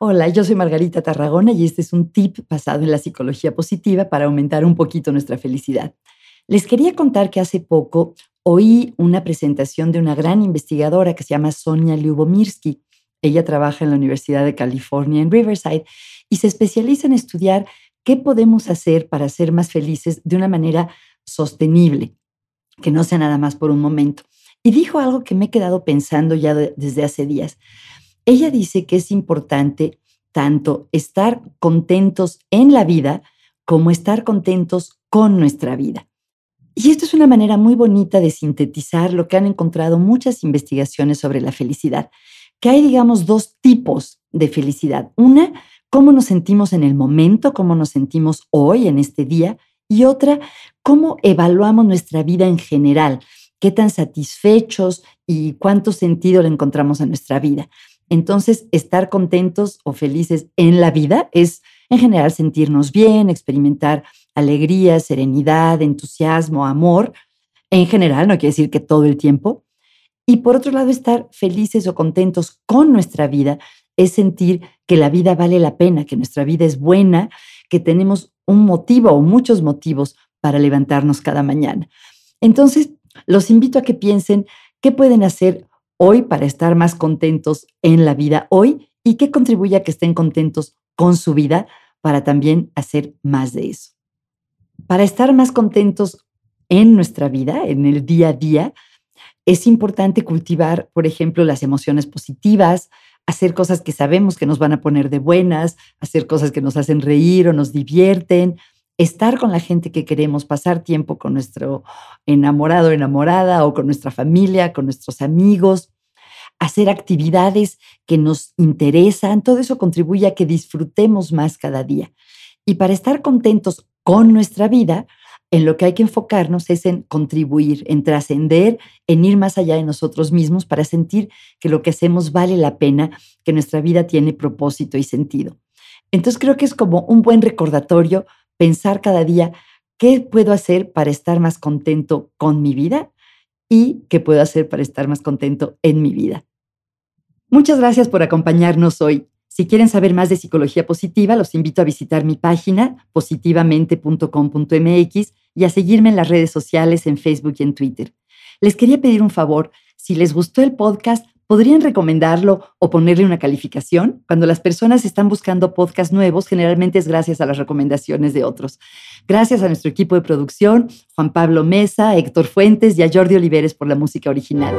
Hola, yo soy Margarita Tarragona y este es un tip basado en la psicología positiva para aumentar un poquito nuestra felicidad. Les quería contar que hace poco oí una presentación de una gran investigadora que se llama Sonia Lyubomirsky. Ella trabaja en la Universidad de California en Riverside y se especializa en estudiar qué podemos hacer para ser más felices de una manera sostenible, que no sea nada más por un momento. Y dijo algo que me he quedado pensando ya desde hace días. Ella dice que es importante tanto estar contentos en la vida como estar contentos con nuestra vida. Y esto es una manera muy bonita de sintetizar lo que han encontrado muchas investigaciones sobre la felicidad, que hay, digamos, dos tipos de felicidad. Una, cómo nos sentimos en el momento, cómo nos sentimos hoy, en este día, y otra, cómo evaluamos nuestra vida en general, qué tan satisfechos y cuánto sentido le encontramos a nuestra vida. Entonces, estar contentos o felices en la vida es, en general, sentirnos bien, experimentar alegría, serenidad, entusiasmo, amor, en general, no quiere decir que todo el tiempo. Y por otro lado, estar felices o contentos con nuestra vida es sentir que la vida vale la pena, que nuestra vida es buena, que tenemos un motivo o muchos motivos para levantarnos cada mañana. Entonces, los invito a que piensen qué pueden hacer hoy para estar más contentos en la vida hoy y qué contribuye a que estén contentos con su vida para también hacer más de eso. Para estar más contentos en nuestra vida, en el día a día, es importante cultivar, por ejemplo, las emociones positivas, hacer cosas que sabemos que nos van a poner de buenas, hacer cosas que nos hacen reír o nos divierten, estar con la gente que queremos, pasar tiempo con nuestro enamorado, enamorada o con nuestra familia, con nuestros amigos, hacer actividades que nos interesan, todo eso contribuye a que disfrutemos más cada día. Y para estar contentos con nuestra vida, en lo que hay que enfocarnos es en contribuir, en trascender, en ir más allá de nosotros mismos para sentir que lo que hacemos vale la pena, que nuestra vida tiene propósito y sentido. Entonces creo que es como un buen recordatorio pensar cada día qué puedo hacer para estar más contento con mi vida y qué puedo hacer para estar más contento en mi vida. Muchas gracias por acompañarnos hoy. Si quieren saber más de psicología positiva, los invito a visitar mi página positivamente.com.mx y a seguirme en las redes sociales en Facebook y en Twitter. Les quería pedir un favor, si les gustó el podcast, ¿podrían recomendarlo o ponerle una calificación? Cuando las personas están buscando podcasts nuevos, generalmente es gracias a las recomendaciones de otros. Gracias a nuestro equipo de producción, Juan Pablo Mesa, Héctor Fuentes y a Jordi Oliveres por la música original.